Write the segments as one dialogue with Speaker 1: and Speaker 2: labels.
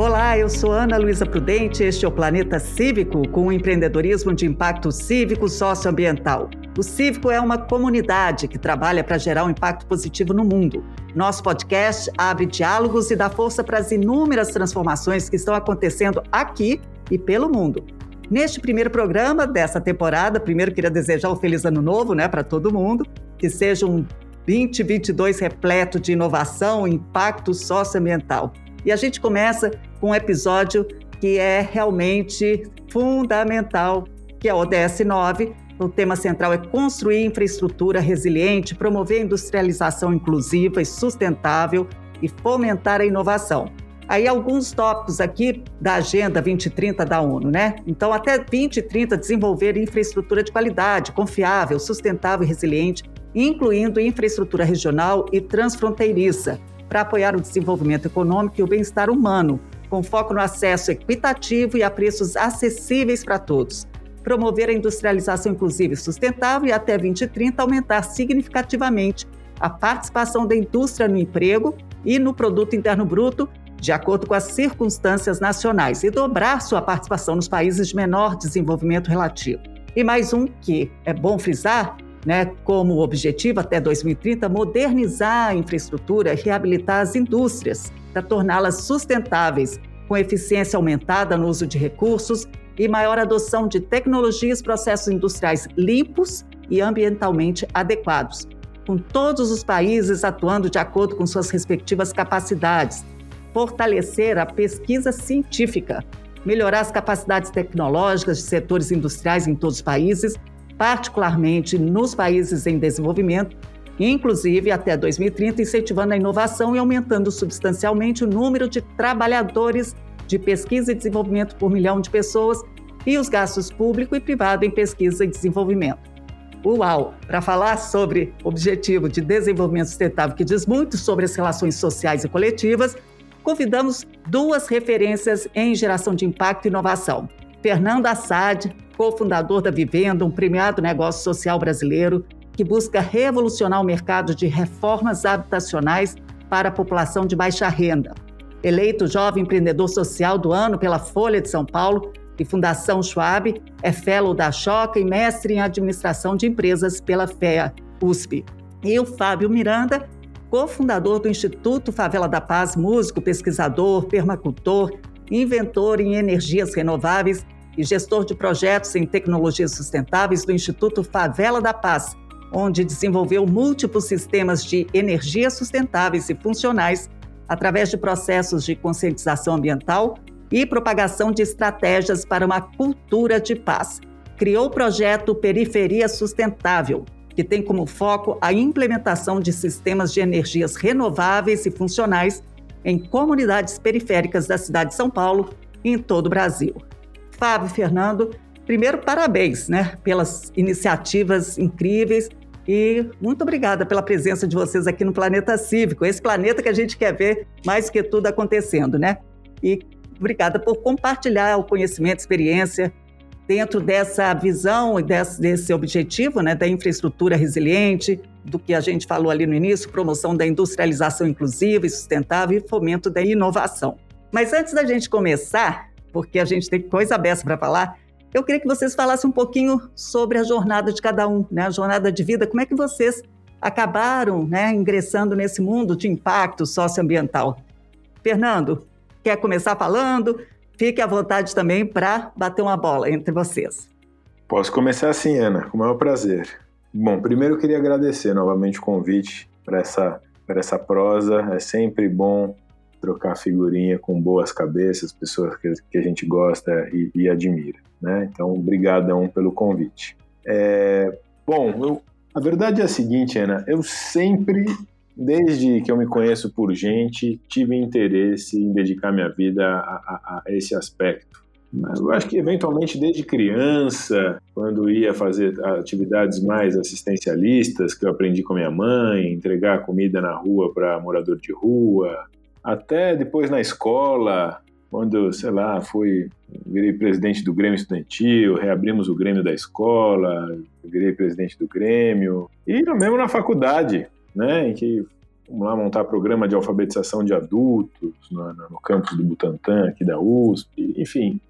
Speaker 1: Olá, eu sou Ana Luísa Prudente, este é o Planeta Cívico, com o empreendedorismo de impacto cívico socioambiental. O Cívico é uma comunidade que trabalha para gerar um impacto positivo no mundo. Nosso podcast abre diálogos e dá força para as inúmeras transformações que estão acontecendo aqui e pelo mundo. Neste primeiro programa dessa temporada, primeiro queria desejar um feliz ano novo, né, para todo mundo, que seja um 2022 repleto de inovação e impacto socioambiental. E a gente começa com um episódio que é realmente fundamental, que é o ODS 9. O tema central é construir infraestrutura resiliente, promover a industrialização inclusiva e sustentável e fomentar a inovação. Aí alguns tópicos aqui da Agenda 2030 da ONU, né? Então, até 2030, desenvolver infraestrutura de qualidade, confiável, sustentável e resiliente, incluindo infraestrutura regional e transfronteiriça, para apoiar o desenvolvimento econômico e o bem-estar humano, com foco no acesso equitativo e a preços acessíveis para todos. Promover a industrialização inclusiva e sustentável e até 2030 aumentar significativamente a participação da indústria no emprego e no produto interno bruto, de acordo com as circunstâncias nacionais, e dobrar sua participação nos países de menor desenvolvimento relativo. E mais um que é bom frisar né, como objetivo até 2030 modernizar a infraestrutura e reabilitar as indústrias para torná-las sustentáveis, com eficiência aumentada no uso de recursos e maior adoção de tecnologias e processos industriais limpos e ambientalmente adequados, com todos os países atuando de acordo com suas respectivas capacidades, fortalecer a pesquisa científica, melhorar as capacidades tecnológicas de setores industriais em todos os países particularmente nos países em desenvolvimento, inclusive até 2030, incentivando a inovação e aumentando substancialmente o número de trabalhadores de pesquisa e desenvolvimento por milhão de pessoas e os gastos público e privado em pesquisa e desenvolvimento. Uau! Para falar sobre Objetivo de Desenvolvimento Sustentável, que diz muito sobre as relações sociais e coletivas, convidamos duas referências em geração de impacto e inovação. Fernando Assad, cofundador da Vivenda, um premiado negócio social brasileiro que busca revolucionar o mercado de reformas habitacionais para a população de baixa renda. Eleito jovem empreendedor social do ano pela Folha de São Paulo e Fundação Schwab, é fellow da Choca e mestre em administração de empresas pela FEA USP. E o Fábio Miranda, cofundador do Instituto Favela da Paz, músico, pesquisador, permacultor, inventor em energias renováveis e gestor de projetos em tecnologias sustentáveis do Instituto Favela da Paz, onde desenvolveu múltiplos sistemas de energias sustentáveis e funcionais através de processos de conscientização ambiental e propagação de estratégias para uma cultura de paz. Criou o projeto Periferia Sustentável, que tem como foco a implementação de sistemas de energias renováveis e funcionais em comunidades periféricas da cidade de São Paulo e em todo o Brasil. Fábio Fernando, primeiro, parabéns né, pelas iniciativas incríveis e muito obrigada pela presença de vocês aqui no Planeta Cívico, esse planeta que a gente quer ver mais que tudo acontecendo, né? E obrigada por compartilhar o conhecimento, experiência dentro dessa visão e desse, desse objetivo, né, da infraestrutura resiliente, do que a gente falou ali no início, promoção da industrialização inclusiva e sustentável e fomento da inovação. Mas antes da gente começar, porque a gente tem coisa aberta para falar. Eu queria que vocês falassem um pouquinho sobre a jornada de cada um, né? a jornada de vida, como é que vocês acabaram né, ingressando nesse mundo de impacto socioambiental. Fernando, quer começar falando? Fique à vontade também para bater uma bola entre vocês.
Speaker 2: Posso começar assim, Ana, com o maior prazer. Bom, primeiro eu queria agradecer novamente o convite para essa, essa prosa. É sempre bom trocar figurinha com boas cabeças, pessoas que, que a gente gosta e, e, admira, né? Então, brigadão pelo convite. É, bom, eu, a verdade é a seguinte, Ana, eu sempre, desde que eu me conheço por gente, tive interesse em dedicar minha vida a, a, a esse aspecto. Eu acho que eventualmente desde criança, quando ia fazer atividades mais assistencialistas, que eu aprendi com minha mãe, entregar comida na rua para morador de rua, até depois na escola, quando, sei lá, fui, virei presidente do Grêmio Estudantil, reabrimos o Grêmio da escola, virei presidente do Grêmio, e mesmo na faculdade, né, em que vamos lá montar programa de alfabetização de adultos no, no campus do Butantan, aqui da USP, enfim.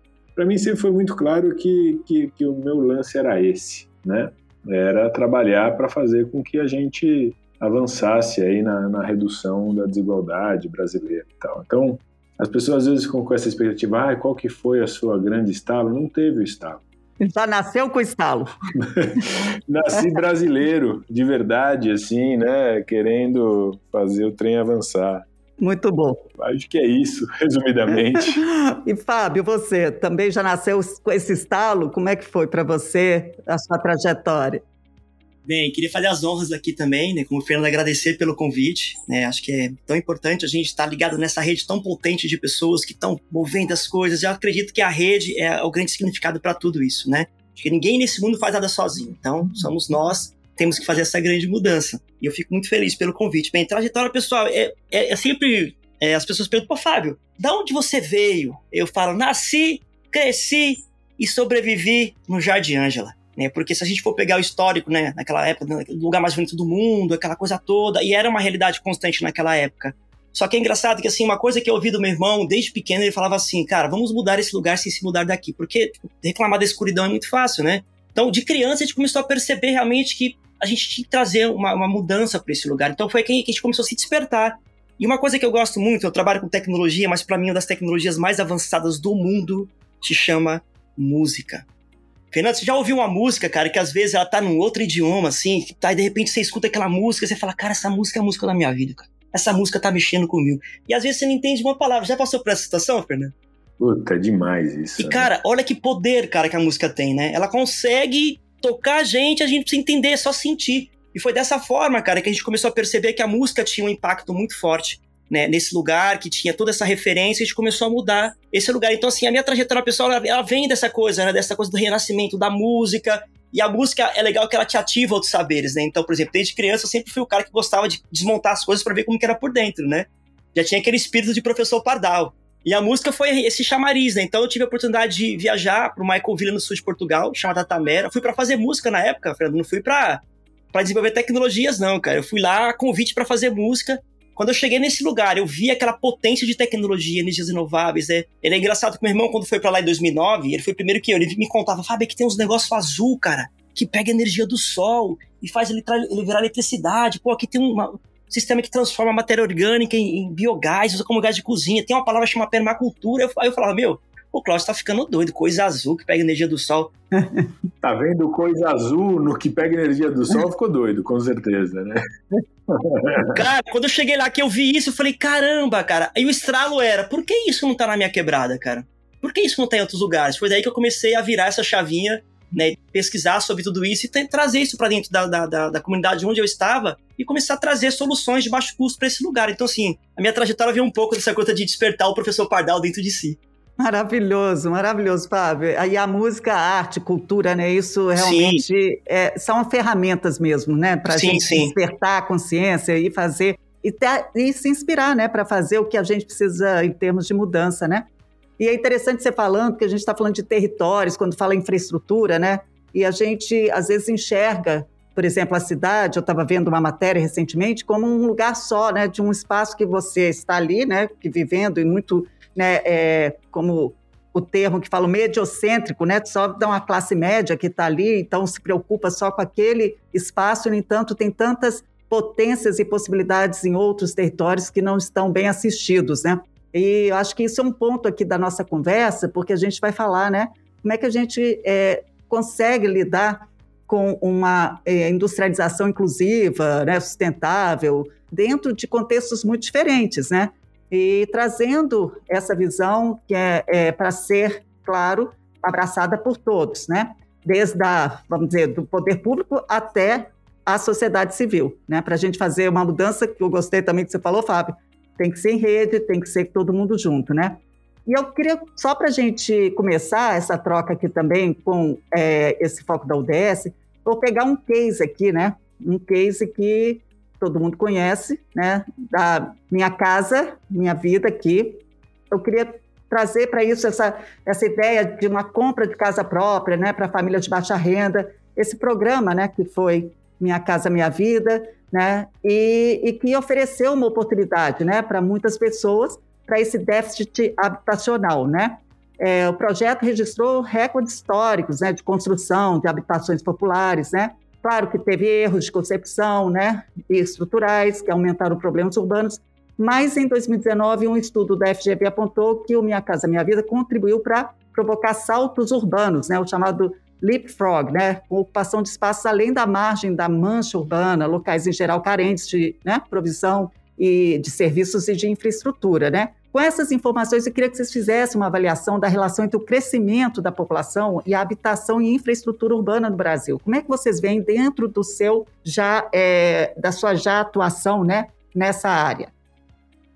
Speaker 2: Para mim sempre foi muito claro que, que, que o meu lance era esse, né? Era trabalhar para fazer com que a gente avançasse aí na, na, redução da desigualdade brasileira e tal. Então, as pessoas às vezes ficam com essa expectativa, ah, qual que foi a sua grande estalo? Não teve o estalo.
Speaker 1: Já nasceu com estalo.
Speaker 2: Nasci brasileiro, de verdade, assim, né? Querendo fazer o trem avançar.
Speaker 1: Muito bom.
Speaker 2: Acho que é isso, resumidamente.
Speaker 1: e Fábio, você também já nasceu com esse estalo? Como é que foi para você a sua trajetória?
Speaker 3: Bem, queria fazer as honras aqui também, né? Como o Fernando, agradecer pelo convite. Né? Acho que é tão importante a gente estar ligado nessa rede tão potente de pessoas que estão movendo as coisas. Eu acredito que a rede é o grande significado para tudo isso, né? Acho que ninguém nesse mundo faz nada sozinho. Então, somos nós temos que fazer essa grande mudança. E eu fico muito feliz pelo convite. Bem, trajetória pessoal, é, é, é sempre. É, as pessoas perguntam, pô, Fábio, da onde você veio? Eu falo, nasci, cresci e sobrevivi no Jardim Ângela. Né? Porque se a gente for pegar o histórico, né, naquela época, o lugar mais bonito do mundo, aquela coisa toda, e era uma realidade constante naquela época. Só que é engraçado que, assim, uma coisa que eu ouvi do meu irmão, desde pequeno, ele falava assim, cara, vamos mudar esse lugar sem se mudar daqui, porque tipo, reclamar da escuridão é muito fácil, né? Então, de criança, a gente começou a perceber realmente que a gente tinha que trazer uma, uma mudança para esse lugar. Então, foi que a gente começou a se despertar. E uma coisa que eu gosto muito, eu trabalho com tecnologia, mas para mim, uma das tecnologias mais avançadas do mundo se chama música. Fernando, você já ouviu uma música, cara, que às vezes ela tá num outro idioma, assim, tá, e de repente você escuta aquela música e você fala, cara, essa música é a música da minha vida, cara. Essa música tá mexendo comigo. E às vezes você não entende uma palavra. Já passou por essa situação, Fernando?
Speaker 2: Puta, é demais isso.
Speaker 3: E, né? cara, olha que poder, cara, que a música tem, né? Ela consegue tocar a gente, a gente precisa entender, é só sentir. E foi dessa forma, cara, que a gente começou a perceber que a música tinha um impacto muito forte né, nesse lugar, que tinha toda essa referência, a gente começou a mudar esse lugar. Então, assim, a minha trajetória pessoal, ela, ela vem dessa coisa, né, dessa coisa do renascimento, da música. E a música é legal que ela te ativa outros saberes, né? Então, por exemplo, desde criança eu sempre fui o cara que gostava de desmontar as coisas para ver como que era por dentro, né? Já tinha aquele espírito de professor Pardal. E a música foi esse chamariz, né? Então eu tive a oportunidade de viajar para Michael Villa no sul de Portugal, chamada Tamera. Fui para fazer música na época, Fernando, não fui para para desenvolver tecnologias não, cara. Eu fui lá convite para fazer música quando eu cheguei nesse lugar, eu vi aquela potência de tecnologia, energias renováveis. É, ele é engraçado que meu irmão, quando foi para lá em 2009, ele foi primeiro que eu. Ele me contava, Fábio, que tem uns negócios azul, cara, que pega energia do sol e faz ele, ele virar eletricidade. Pô, aqui tem um sistema que transforma a matéria orgânica em, em biogás, usa como gás de cozinha. Tem uma palavra chamada permacultura. Eu, aí eu falava, meu, o Cláudio tá ficando doido, coisa azul que pega energia do sol.
Speaker 2: tá vendo coisa azul no que pega energia do sol, ficou doido, com certeza, né?
Speaker 3: cara, quando eu cheguei lá que eu vi isso, eu falei, caramba, cara. Aí o estralo era, por que isso não tá na minha quebrada, cara? Por que isso não tá em outros lugares? Foi daí que eu comecei a virar essa chavinha, né? Pesquisar sobre tudo isso e trazer isso para dentro da, da, da, da, comunidade onde eu estava e começar a trazer soluções de baixo custo para esse lugar. Então, assim, a minha trajetória veio um pouco dessa coisa de despertar o professor Pardal dentro de si.
Speaker 1: Maravilhoso, maravilhoso, Fábio. Aí a música, a arte, cultura, né? Isso realmente é, são ferramentas mesmo, né? Para a gente sim. despertar a consciência e fazer e, ter, e se inspirar, né? Para fazer o que a gente precisa em termos de mudança, né? E é interessante você falando que a gente está falando de territórios quando fala infraestrutura, né? E a gente às vezes enxerga, por exemplo, a cidade. Eu estava vendo uma matéria recentemente como um lugar só, né? De um espaço que você está ali, né? Que vivendo e muito né, é, como o termo que fala mediocêntrico, né? Só dá uma classe média que está ali, então se preocupa só com aquele espaço, no entanto, tem tantas potências e possibilidades em outros territórios que não estão bem assistidos, né? E eu acho que isso é um ponto aqui da nossa conversa, porque a gente vai falar, né? Como é que a gente é, consegue lidar com uma é, industrialização inclusiva, né, sustentável, dentro de contextos muito diferentes, né? e trazendo essa visão que é, é para ser, claro, abraçada por todos, né? Desde a, vamos dizer, do poder público até a sociedade civil, né? Para a gente fazer uma mudança que eu gostei também que você falou, Fábio, tem que ser em rede, tem que ser todo mundo junto, né? E eu queria, só para a gente começar essa troca aqui também com é, esse foco da UDS, vou pegar um case aqui, né? Um case que todo mundo conhece, né? Da minha casa, minha vida aqui. Eu queria trazer para isso essa, essa ideia de uma compra de casa própria, né, para famílias de baixa renda. Esse programa, né, que foi Minha Casa Minha Vida, né? E, e que ofereceu uma oportunidade, né, para muitas pessoas para esse déficit habitacional, né? É, o projeto registrou recordes históricos, né, de construção de habitações populares, né? Claro que teve erros de concepção, né, e estruturais que aumentaram problemas urbanos, mas em 2019 um estudo da FGV apontou que o Minha Casa Minha Vida contribuiu para provocar saltos urbanos, né, o chamado leapfrog, né, ocupação de espaços além da margem da mancha urbana, locais em geral carentes de né, provisão e de serviços e de infraestrutura, né. Com essas informações, eu queria que vocês fizessem uma avaliação da relação entre o crescimento da população e a habitação e infraestrutura urbana no Brasil. Como é que vocês veem dentro do seu já é, da sua já atuação, né, nessa área?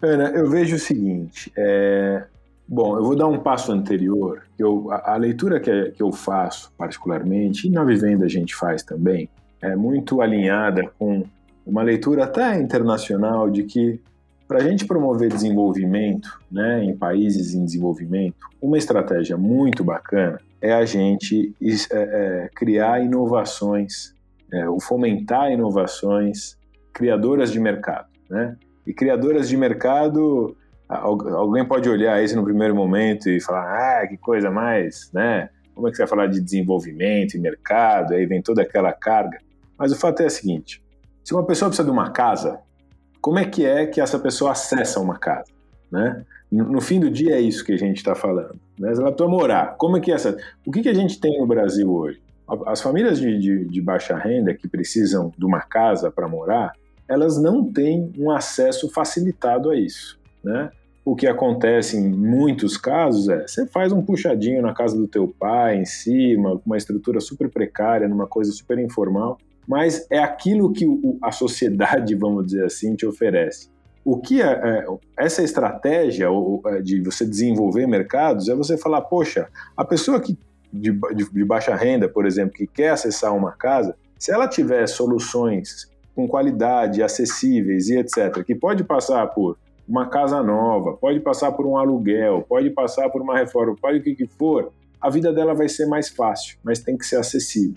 Speaker 2: Ana, eu vejo o seguinte, é, Bom, eu vou dar um passo anterior. Eu, a, a leitura que, que eu faço, particularmente, e na Vivenda a gente faz também, é muito alinhada com uma leitura até internacional de que para a gente promover desenvolvimento né, em países em desenvolvimento, uma estratégia muito bacana é a gente é, é, criar inovações, é, o fomentar inovações criadoras de mercado. Né? E criadoras de mercado Alguém pode olhar isso no primeiro momento e falar, ah, que coisa mais, né? Como é que você vai falar de desenvolvimento e mercado? Aí vem toda aquela carga. Mas o fato é o seguinte: se uma pessoa precisa de uma casa, como é que é que essa pessoa acessa uma casa, né? No fim do dia é isso que a gente está falando. Né? Ela precisa morar. Como é que é essa? O que, que a gente tem no Brasil hoje? As famílias de, de, de baixa renda que precisam de uma casa para morar, elas não têm um acesso facilitado a isso né? O que acontece em muitos casos é você faz um puxadinho na casa do teu pai, em cima, uma estrutura super precária, numa coisa super informal, mas é aquilo que a sociedade, vamos dizer assim, te oferece. O que é, é, essa estratégia é, de você desenvolver mercados é você falar, poxa, a pessoa que de, de, de baixa renda, por exemplo, que quer acessar uma casa, se ela tiver soluções com qualidade, acessíveis e etc., que pode passar por uma casa nova, pode passar por um aluguel, pode passar por uma reforma, pode o que, que for, a vida dela vai ser mais fácil, mas tem que ser acessível.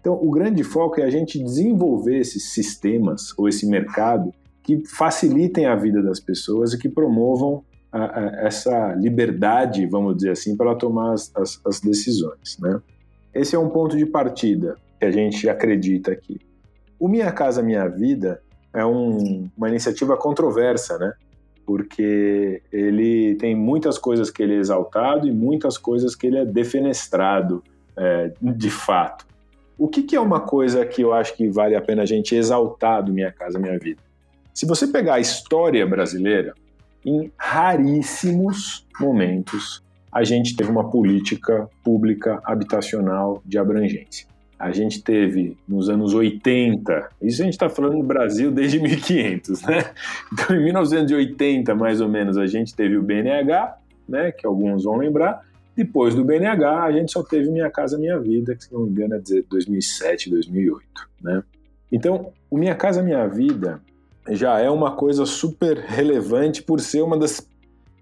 Speaker 2: Então, o grande foco é a gente desenvolver esses sistemas ou esse mercado que facilitem a vida das pessoas e que promovam a, a, essa liberdade, vamos dizer assim, para tomar as, as, as decisões. Né? Esse é um ponto de partida que a gente acredita aqui. O Minha Casa Minha Vida é um, uma iniciativa controversa, né? Porque ele tem muitas coisas que ele é exaltado e muitas coisas que ele é defenestrado é, de fato. O que, que, é uma coisa que eu acho que vale a pena a gente exaltar do Minha Casa Minha Vida? Se você pegar a história brasileira, em raríssimos momentos a gente teve uma política pública habitacional de abrangência a gente teve nos anos 80, isso a gente está falando no Brasil desde 1500, né? Então, em 1980, mais ou menos, a gente teve o BNH, né, que alguns vão lembrar. Depois do BNH, a gente só teve Minha Casa Minha Vida, que se não me engano é 2007, 2008, né? Então, o Minha Casa Minha Vida já é uma coisa super relevante por ser uma das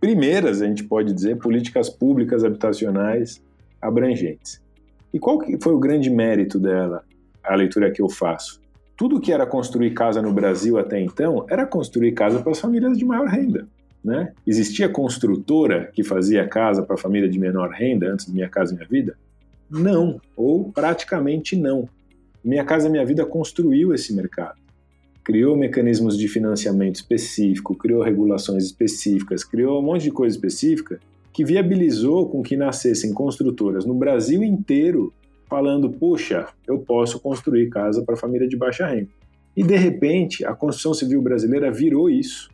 Speaker 2: primeiras, a gente pode dizer, políticas públicas habitacionais abrangentes. E qual que foi o grande mérito dela, a leitura que eu faço? Tudo que era construir casa no Brasil até então era construir casa para as famílias de maior renda. Né? Existia construtora que fazia casa para família de menor renda antes de Minha Casa Minha Vida? Não, ou praticamente não. Minha Casa Minha Vida construiu esse mercado. Criou mecanismos de financiamento específico, criou regulações específicas, criou um monte de coisa específica que viabilizou com que nascessem construtoras no Brasil inteiro falando, puxa, eu posso construir casa para família de baixa renda. E de repente, a construção civil brasileira virou isso.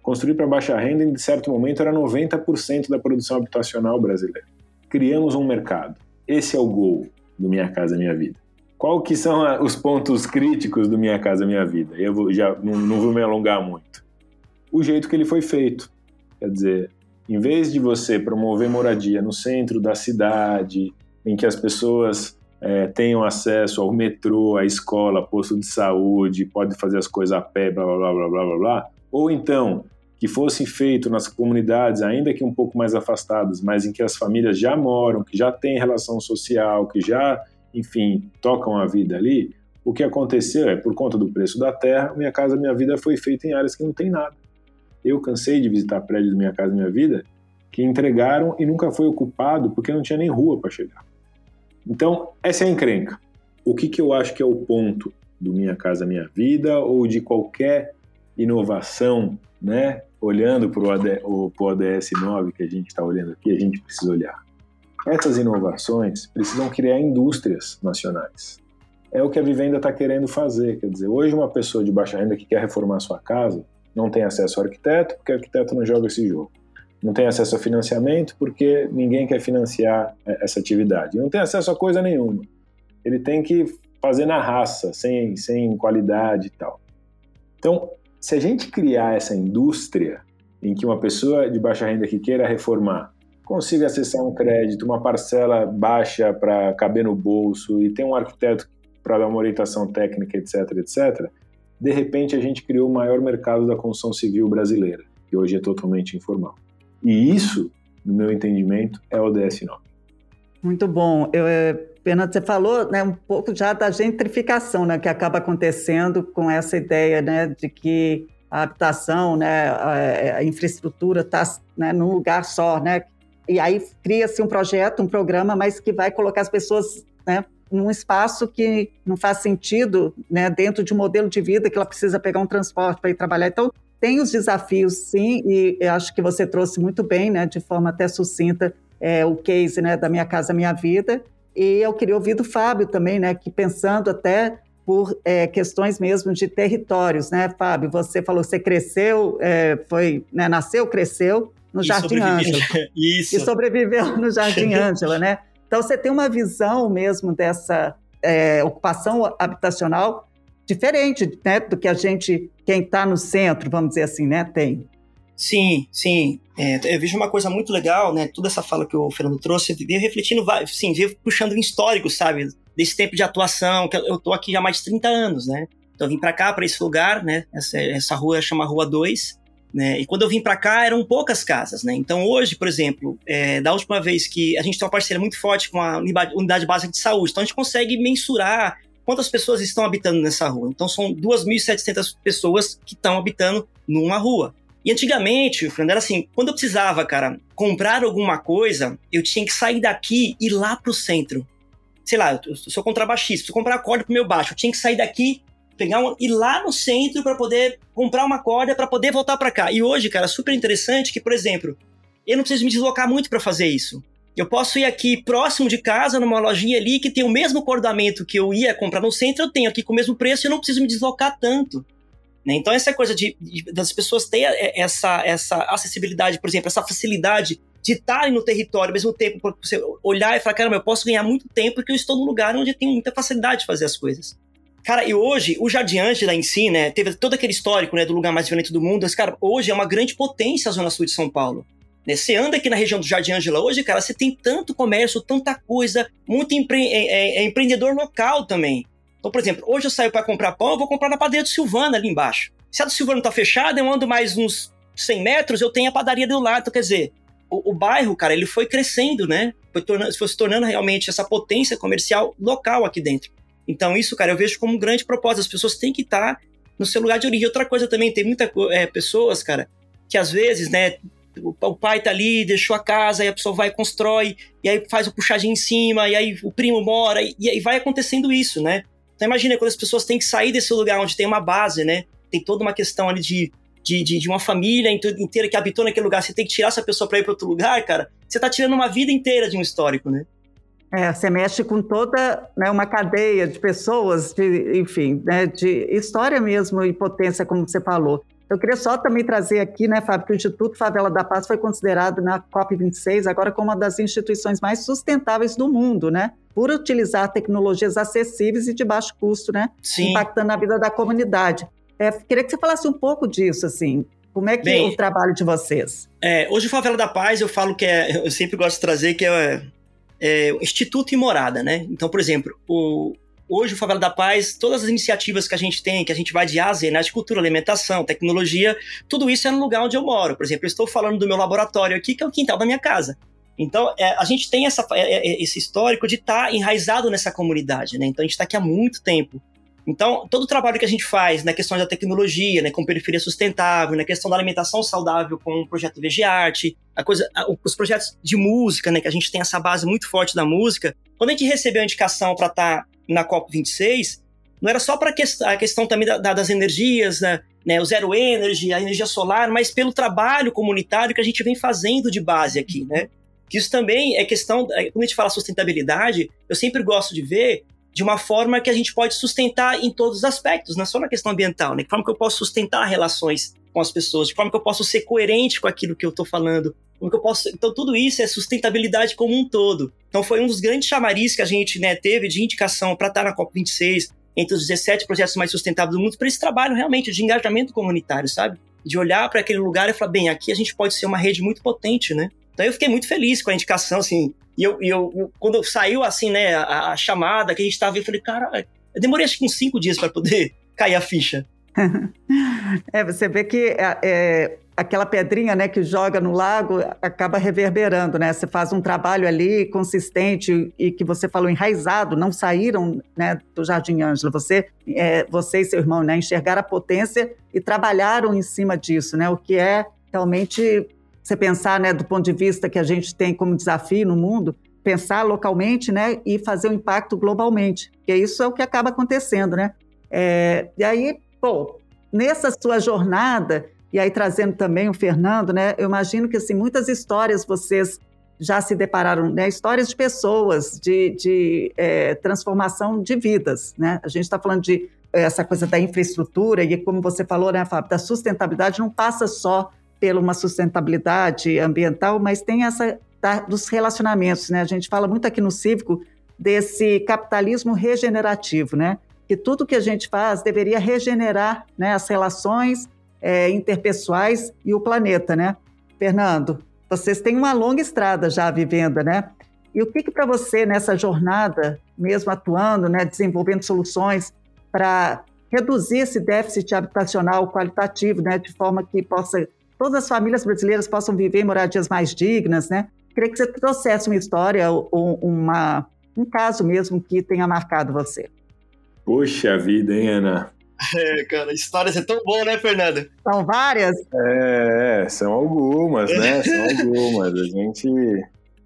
Speaker 2: Construir para baixa renda, em certo momento, era 90% da produção habitacional brasileira. Criamos um mercado. Esse é o gol do Minha Casa Minha Vida. Qual que são os pontos críticos do Minha Casa Minha Vida? Eu vou, já não, não vou me alongar muito. O jeito que ele foi feito. Quer dizer, em vez de você promover moradia no centro da cidade, em que as pessoas é, tenham acesso ao metrô, à escola, posto de saúde, pode fazer as coisas a pé, blá blá blá blá blá blá, ou então que fosse feito nas comunidades, ainda que um pouco mais afastadas, mas em que as famílias já moram, que já têm relação social, que já, enfim, tocam a vida ali, o que aconteceu é, por conta do preço da terra, Minha Casa Minha Vida foi feita em áreas que não tem nada. Eu cansei de visitar prédios Minha Casa Minha Vida que entregaram e nunca foi ocupado porque não tinha nem rua para chegar. Então, essa é a encrenca. O que, que eu acho que é o ponto do Minha Casa Minha Vida ou de qualquer inovação, né? Olhando para o ODS 9 que a gente está olhando aqui, a gente precisa olhar. Essas inovações precisam criar indústrias nacionais. É o que a Vivenda está querendo fazer. Quer dizer, hoje uma pessoa de baixa renda que quer reformar sua casa não tem acesso ao arquiteto, porque o arquiteto não joga esse jogo. Não tem acesso a financiamento, porque ninguém quer financiar é, essa atividade. Não tem acesso a coisa nenhuma. Ele tem que fazer na raça, sem, sem qualidade e tal. Então, se a gente criar essa indústria em que uma pessoa de baixa renda que queira reformar consiga acessar um crédito, uma parcela baixa para caber no bolso e tem um arquiteto para dar uma orientação técnica, etc, etc, de repente a gente criou o maior mercado da construção civil brasileira, que hoje é totalmente informal. E isso, no meu entendimento, é o DS9.
Speaker 1: Muito bom. Eu, Fernando, você falou né, um pouco já da gentrificação né, que acaba acontecendo com essa ideia né, de que a habitação, né, a, a infraestrutura está né, num lugar só, né? E aí cria-se um projeto, um programa, mas que vai colocar as pessoas né, num espaço que não faz sentido né, dentro de um modelo de vida que ela precisa pegar um transporte para ir trabalhar. Então, tem os desafios, sim, e acho que você trouxe muito bem, né, de forma até sucinta, é, o case né, da Minha Casa Minha Vida, e eu queria ouvir do Fábio também, né, que pensando até por é, questões mesmo de territórios, né, Fábio? Você falou, você cresceu, é, foi, né, nasceu, cresceu no e Jardim Ângela. Isso. E sobreviveu no Jardim Ângela, né? Então você tem uma visão mesmo dessa é, ocupação habitacional diferente, né, do que a gente, quem está no centro, vamos dizer assim, né, tem.
Speaker 3: Sim, sim. É, eu vejo uma coisa muito legal, né? Toda essa fala que o Fernando trouxe, veio refletindo, sim, veio puxando um histórico, sabe? Desse tempo de atuação, que eu tô aqui já há mais de 30 anos, né? Então eu vim para cá, para esse lugar, né? Essa, essa rua chama Rua 2, né? E quando eu vim para cá, eram poucas casas, né? Então hoje, por exemplo, é, da última vez que a gente tem uma parceria muito forte com a Unidade Básica de Saúde, então a gente consegue mensurar quantas pessoas estão habitando nessa rua. Então são 2.700 pessoas que estão habitando numa rua. E antigamente, Fernando, era assim, quando eu precisava, cara, comprar alguma coisa, eu tinha que sair daqui e ir lá pro centro. Sei lá, eu sou contrabaixista, preciso comprar corda pro meu baixo, eu tinha que sair daqui, pegar um, ir lá no centro para poder comprar uma corda para poder voltar para cá. E hoje, cara, super interessante que, por exemplo, eu não preciso me deslocar muito para fazer isso. Eu posso ir aqui próximo de casa, numa lojinha ali que tem o mesmo cordamento que eu ia comprar no centro, eu tenho aqui com o mesmo preço e eu não preciso me deslocar tanto. Né? Então, essa coisa de, de, das pessoas terem essa, essa acessibilidade, por exemplo, essa facilidade de estarem no território ao mesmo tempo, para você olhar e falar, caramba, eu posso ganhar muito tempo porque eu estou num lugar onde eu tenho muita facilidade de fazer as coisas. Cara, e hoje, o Jardim Ângela em si, né, teve todo aquele histórico, né, do lugar mais violento do mundo, mas, cara, hoje é uma grande potência a Zona Sul de São Paulo. Né, você anda aqui na região do Jardim Ângela hoje, cara, você tem tanto comércio, tanta coisa, muito empre é, é, é empreendedor local também. Então, por exemplo, hoje eu saio para comprar pão, eu vou comprar na padaria do Silvana ali embaixo. Se a do Silvana tá fechada, eu ando mais uns 100 metros, eu tenho a padaria do lado. Então, quer dizer, o, o bairro, cara, ele foi crescendo, né? Foi, foi se tornando realmente essa potência comercial local aqui dentro. Então, isso, cara, eu vejo como um grande propósito. As pessoas têm que estar tá no seu lugar de origem. Outra coisa também, tem muitas é, pessoas, cara, que às vezes, né, o pai tá ali, deixou a casa, aí a pessoa vai e constrói, e aí faz o puxadinho em cima, e aí o primo mora, e, e vai acontecendo isso, né? Então imagina quando as pessoas têm que sair desse lugar onde tem uma base, né? Tem toda uma questão ali de, de, de, de uma família inteira que habitou naquele lugar. Você tem que tirar essa pessoa para ir para outro lugar, cara. Você tá tirando uma vida inteira de um histórico, né?
Speaker 1: É, você mexe com toda né, uma cadeia de pessoas, de, enfim, né, de história mesmo e potência, como você falou. Eu queria só também trazer aqui, né, Fábio, que o Instituto Favela da Paz foi considerado na COP26 agora como uma das instituições mais sustentáveis do mundo, né? Por utilizar tecnologias acessíveis e de baixo custo, né? Sim. Impactando a vida da comunidade. É, queria que você falasse um pouco disso, assim. Como é que Bem, é o trabalho de vocês?
Speaker 3: É, hoje o Favela da Paz eu falo que é, eu sempre gosto de trazer que é, é Instituto e Morada, né? Então, por exemplo, o, Hoje, o Favela da Paz, todas as iniciativas que a gente tem, que a gente vai de A a Z, né, de cultura, alimentação, tecnologia, tudo isso é no lugar onde eu moro. Por exemplo, eu estou falando do meu laboratório aqui, que é o quintal da minha casa. Então, é, a gente tem essa, é, é esse histórico de estar tá enraizado nessa comunidade, né? Então, a gente está aqui há muito tempo. Então, todo o trabalho que a gente faz na questão da tecnologia, né, com periferia sustentável, na questão da alimentação saudável com o projeto VGArt, a coisa, os projetos de música, né, que a gente tem essa base muito forte da música. Quando a gente recebeu a indicação para estar tá na COP26, não era só para a questão também da, da, das energias, né, né, o zero energy, a energia solar, mas pelo trabalho comunitário que a gente vem fazendo de base aqui, né? Que isso também é questão, é, quando a gente fala sustentabilidade, eu sempre gosto de ver de uma forma que a gente pode sustentar em todos os aspectos, não é só na questão ambiental, né? De forma que eu posso sustentar relações com as pessoas, de forma que eu posso ser coerente com aquilo que eu estou falando, como que eu posso... Então tudo isso é sustentabilidade como um todo. Então foi um dos grandes chamariz que a gente né, teve de indicação para estar na COP26, entre os 17 projetos mais sustentáveis do mundo, para esse trabalho realmente de engajamento comunitário, sabe? De olhar para aquele lugar e falar, bem, aqui a gente pode ser uma rede muito potente, né? Então eu fiquei muito feliz com a indicação, assim, e eu, eu quando saiu, assim, né, a, a, chamada que a gente tava, eu falei, cara, eu demorei acho que uns cinco dias para poder cair a ficha.
Speaker 1: é, você vê que é, é, aquela pedrinha né, que joga no lago acaba reverberando, né? Você faz um trabalho ali consistente e que você falou enraizado, não saíram né, do Jardim Ângela. Você, é, você e seu irmão né, enxergaram a potência e trabalharam em cima disso, né? O que é realmente você pensar, né, do ponto de vista que a gente tem como desafio no mundo, pensar localmente, né, e fazer um impacto globalmente, porque isso é o que acaba acontecendo, né? É, e aí, pô, nessa sua jornada e aí trazendo também o Fernando, né? Eu imagino que assim muitas histórias vocês já se depararam, né? Histórias de pessoas, de, de é, transformação de vidas, né? A gente está falando de é, essa coisa da infraestrutura e como você falou, né, Fábio, da sustentabilidade não passa só pela uma sustentabilidade ambiental, mas tem essa da, dos relacionamentos, né? A gente fala muito aqui no Cívico desse capitalismo regenerativo, né? Que tudo que a gente faz deveria regenerar né, as relações é, interpessoais e o planeta, né? Fernando, vocês têm uma longa estrada já vivendo, né? E o que, que para você, nessa jornada, mesmo atuando, né, desenvolvendo soluções para reduzir esse déficit habitacional qualitativo, né, de forma que possa todas as famílias brasileiras possam viver em moradias mais dignas, né? Queria que você trouxesse uma história ou uma, um caso mesmo que tenha marcado você.
Speaker 2: Poxa vida, hein, Ana?
Speaker 3: É, cara, histórias é tão bom, né, Fernanda?
Speaker 1: São várias?
Speaker 2: É, são algumas, né? São algumas. A gente,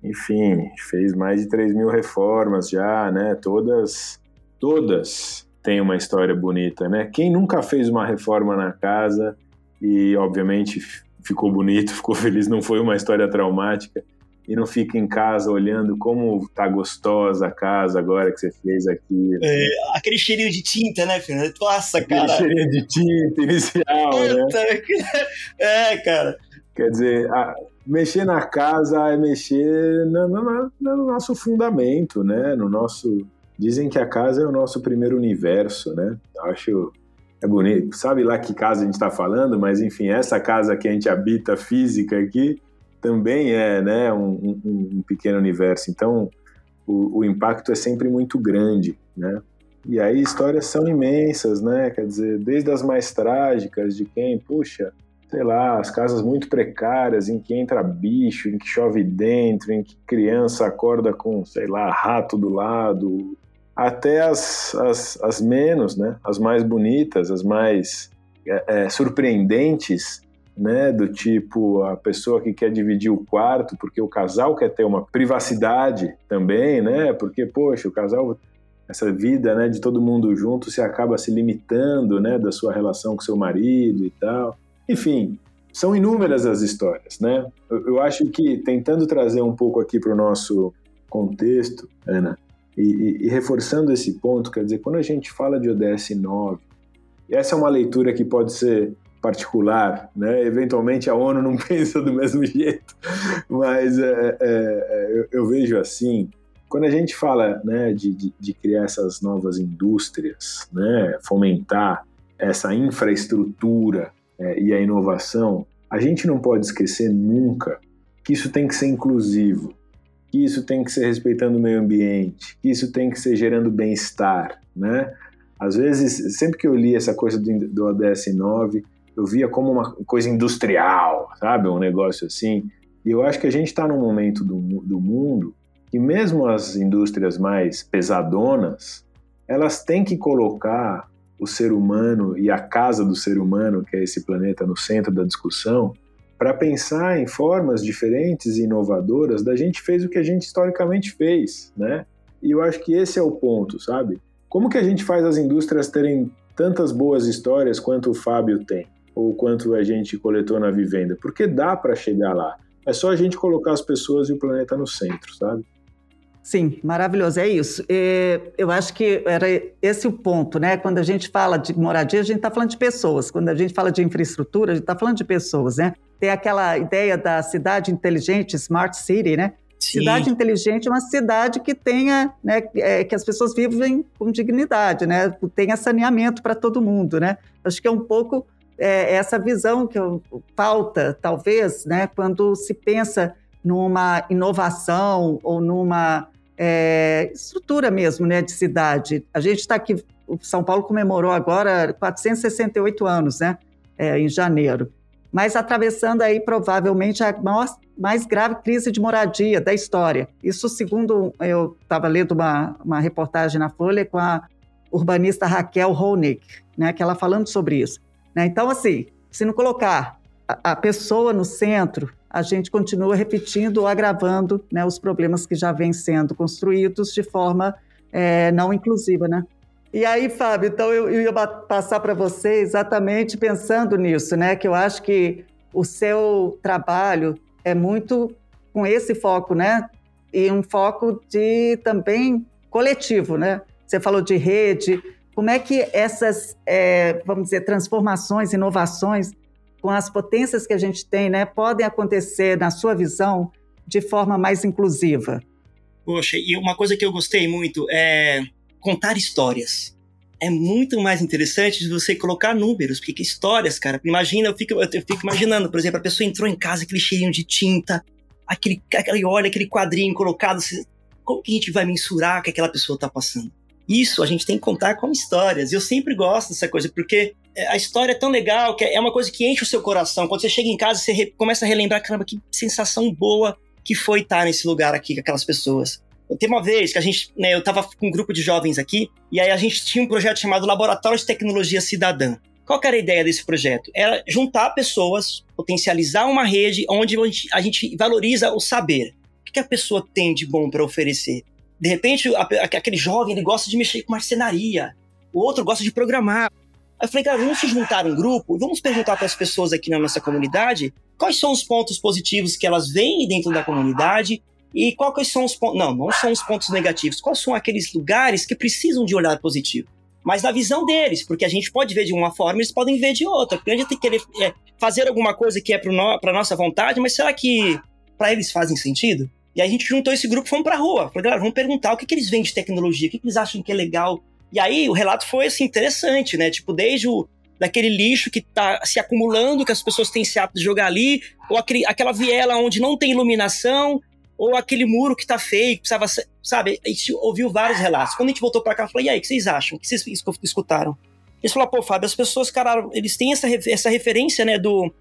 Speaker 2: enfim, fez mais de 3 mil reformas já, né? Todas, todas têm uma história bonita, né? Quem nunca fez uma reforma na casa e, obviamente, ficou bonito, ficou feliz, não foi uma história traumática e não fica em casa olhando como tá gostosa a casa agora que você fez aqui.
Speaker 3: É, aquele cheirinho de tinta, né, Fernando? Nossa, aquele cara.
Speaker 2: Aquele cheirinho de tinta inicial, Puta, né?
Speaker 3: É, cara.
Speaker 2: Quer dizer, a, mexer na casa é mexer no, no, no, nosso fundamento, né? No nosso. Dizem que a casa é o nosso primeiro universo, né? Acho é bonito. Sabe lá que casa a gente está falando, mas enfim, essa casa que a gente habita física aqui também é né, um, um, um pequeno universo. Então, o, o, impacto é sempre muito grande, né? E aí histórias são imensas, né? Quer dizer, desde as mais trágicas de quem, puxa, sei lá, as casas muito precárias em que entra bicho, em que chove dentro, em que criança acorda com, sei lá, rato do lado, até as, as, as menos, né? As mais bonitas, as mais é, é, surpreendentes, né, do tipo a pessoa que quer dividir o quarto porque o casal quer ter uma privacidade também, né? Porque poxa, o casal essa vida, né, de todo mundo junto se acaba se limitando, né, da sua relação com seu marido e tal. Enfim, são inúmeras as histórias, né? Eu, eu acho que tentando trazer um pouco aqui para o nosso contexto, Ana, e, e, reforçando esse ponto, quer dizer, quando a gente fala de ODS 9, essa é uma leitura que pode ser particular, né? Eventualmente a ONU não pensa do mesmo jeito, mas é, é, é, eu, eu, vejo assim, quando a gente fala né, de, de, de, criar essas novas indústrias, né, fomentar essa infraestrutura é, e a inovação, a gente não pode esquecer nunca que isso tem que ser inclusivo, que isso tem que ser respeitando o meio ambiente, que isso tem que ser gerando bem-estar, né? Às vezes, sempre que eu li essa coisa do, do ODS 9, eu via como uma coisa industrial, sabe? Um negócio assim. E eu acho que a gente está num momento do, do mundo que mesmo as indústrias mais pesadonas, elas têm que colocar o ser humano e a casa do ser humano, que é esse planeta, no centro da discussão, para pensar em formas diferentes e inovadoras da gente fez o que a gente historicamente fez, né? E eu acho que esse é o ponto, sabe? Como que a gente faz as indústrias terem tantas boas histórias quanto o Fábio tem, ou quanto a gente coletou na vivenda? Porque dá para chegar lá. É só a gente colocar as pessoas e o planeta no centro, sabe?
Speaker 1: Sim, maravilhoso, é isso. eu acho que era esse o ponto, né? Quando a gente fala de moradia, a gente está falando de pessoas. Quando a gente fala de infraestrutura, a gente está falando de pessoas, né? Tem aquela ideia da cidade inteligente, smart city, né? Sim. Cidade inteligente é uma cidade que tenha, né, é, que as pessoas vivem com dignidade, né? Tenha saneamento para todo mundo, né? Acho que é um pouco é, essa visão que falta, talvez, né, quando se pensa numa inovação ou numa é, estrutura mesmo, né, de cidade. A gente está aqui, o São Paulo comemorou agora 468 anos, né, é, em janeiro, mas atravessando aí provavelmente a maior, mais grave crise de moradia da história. Isso segundo eu estava lendo uma, uma reportagem na Folha com a urbanista Raquel Honig, né, que ela falando sobre isso. Né? Então, assim, se não colocar a, a pessoa no centro, a gente continua repetindo ou agravando né, os problemas que já vêm sendo construídos de forma é, não inclusiva, né? E aí, Fábio, então eu, eu ia passar para você exatamente pensando nisso, né? Que eu acho que o seu trabalho é muito com esse foco, né? E um foco de também coletivo, né? Você falou de rede. Como é que essas, é, vamos dizer, transformações, inovações com as potências que a gente tem, né, podem acontecer, na sua visão, de forma mais inclusiva?
Speaker 3: Poxa, e uma coisa que eu gostei muito é contar histórias. É muito mais interessante você colocar números, porque histórias, cara. Imagina, eu fico, eu fico imaginando, por exemplo, a pessoa entrou em casa, aquele cheirinho de tinta, aquele, aquele olha, aquele quadrinho colocado. Como que a gente vai mensurar o que aquela pessoa está passando? Isso a gente tem que contar como histórias. E eu sempre gosto dessa coisa, porque é, a história é tão legal, que é uma coisa que enche o seu coração. Quando você chega em casa, você começa a relembrar, caramba, que sensação boa que foi estar nesse lugar aqui com aquelas pessoas. Tem uma vez que a gente, né, eu estava com um grupo de jovens aqui, e aí a gente tinha um projeto chamado Laboratório de Tecnologia Cidadã. Qual era a ideia desse projeto? Era juntar pessoas, potencializar uma rede onde a gente valoriza o saber. O que a pessoa tem de bom para oferecer? De repente, aquele jovem ele gosta de mexer com marcenaria, o outro gosta de programar. Aí eu falei, cara, vamos se juntar um grupo, vamos perguntar para as pessoas aqui na nossa comunidade quais são os pontos positivos que elas veem dentro da comunidade e quais são os pontos. Não, não são os pontos negativos. Quais são aqueles lugares que precisam de olhar positivo? Mas na visão deles, porque a gente pode ver de uma forma, eles podem ver de outra. Porque a gente tem que querer é, fazer alguma coisa que é para no, nossa vontade, mas será que para eles fazem sentido? E aí a gente juntou esse grupo fomos pra rua. Falei, galera, vamos perguntar o que, que eles veem de tecnologia, o que, que eles acham que é legal. E aí o relato foi, assim, interessante, né? Tipo, desde o, daquele lixo que tá se acumulando, que as pessoas têm esse hábito de jogar ali, ou aquele, aquela viela onde não tem iluminação, ou aquele muro que tá feio, que precisava ser, sabe? A gente ouviu vários relatos. Quando a gente voltou para cá, eu falei, e aí, o que vocês acham? O que vocês escutaram? Eles falaram, pô, Fábio, as pessoas, cara, eles têm essa, essa referência, né, do,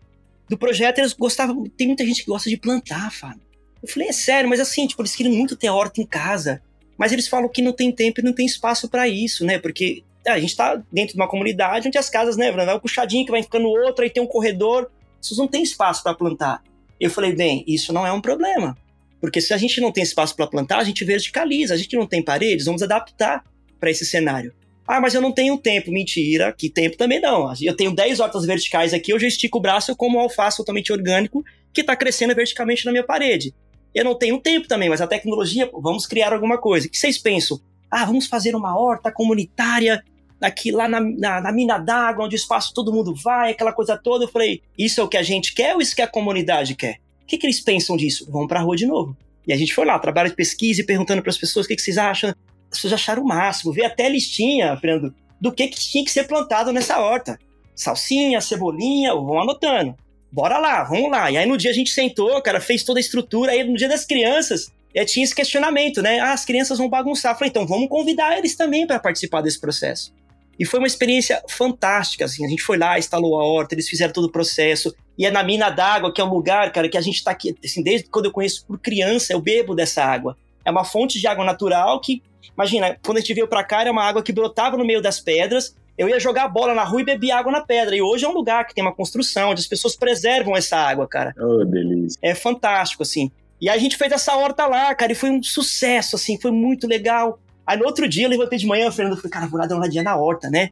Speaker 3: do projeto, eles gostavam, tem muita gente que gosta de plantar, Fábio. Eu falei, é sério, mas assim, tipo, eles queriam muito ter horta em casa. Mas eles falam que não tem tempo e não tem espaço para isso, né? Porque é, a gente tá dentro de uma comunidade onde as casas, né, vai um puxadinho que vai ficando outro, aí tem um corredor, vocês não tem espaço para plantar. Eu falei, bem, isso não é um problema. Porque se a gente não tem espaço para plantar, a gente verticaliza, a gente não tem paredes, vamos adaptar para esse cenário. Ah, mas eu não tenho tempo. Mentira, que tempo também não. Eu tenho 10 hortas verticais aqui, eu já estico o braço, eu como um alface totalmente orgânico que está crescendo verticalmente na minha parede. Eu não tenho tempo também, mas a tecnologia, vamos criar alguma coisa. O que vocês pensam? Ah, vamos fazer uma horta comunitária aqui lá na, na, na mina d'água, onde o espaço todo mundo vai, aquela coisa toda. Eu falei, isso é o que a gente quer ou isso que a comunidade quer? O que, que eles pensam disso? Vamos para a rua de novo. E a gente foi lá, trabalho de pesquisa e perguntando para as pessoas o que, que vocês acham. As pessoas acharam o máximo. Veio até listinha, Fernando, do que, que tinha que ser plantado nessa horta. Salsinha, cebolinha, vão anotando bora lá, vamos lá. E aí no dia a gente sentou, cara, fez toda a estrutura. Aí no dia das crianças, é, tinha esse questionamento, né? Ah, as crianças vão bagunçar. Falei, então vamos convidar eles também para participar desse processo. E foi uma experiência fantástica, assim. A gente foi lá, instalou a horta, eles fizeram todo o processo. E é na mina d'água, que é um lugar, cara, que a gente tá aqui, assim, desde quando eu conheço por criança, eu bebo dessa água. É uma fonte de água natural que Imagina, quando a gente veio para cá, era uma água que brotava no meio das pedras. Eu ia jogar bola na rua e beber água na pedra. E hoje é um lugar que tem uma construção, onde as pessoas preservam essa água, cara.
Speaker 2: Oh, delícia.
Speaker 3: É fantástico, assim. E a gente fez essa horta lá, cara, e foi um sucesso, assim, foi muito legal. Aí no outro dia eu levantei de manhã, o Fernando falou, cara, vou lá dar uma olhadinha na horta, né?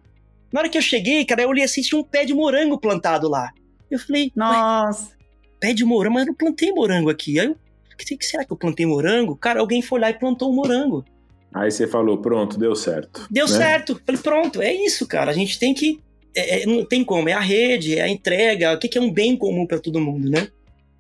Speaker 3: Na hora que eu cheguei, cara, eu olhei assim, tinha um pé de morango plantado lá. Eu falei,
Speaker 1: nossa,
Speaker 3: pé de morango, mas eu não plantei morango aqui. Aí eu, que será que eu plantei morango? Cara, alguém foi lá e plantou um morango.
Speaker 2: Aí você falou, pronto, deu certo.
Speaker 3: Deu né? certo. Falei, pronto, é isso, cara. A gente tem que. É, é, não tem como, é a rede, é a entrega, o que, que é um bem comum para todo mundo, né?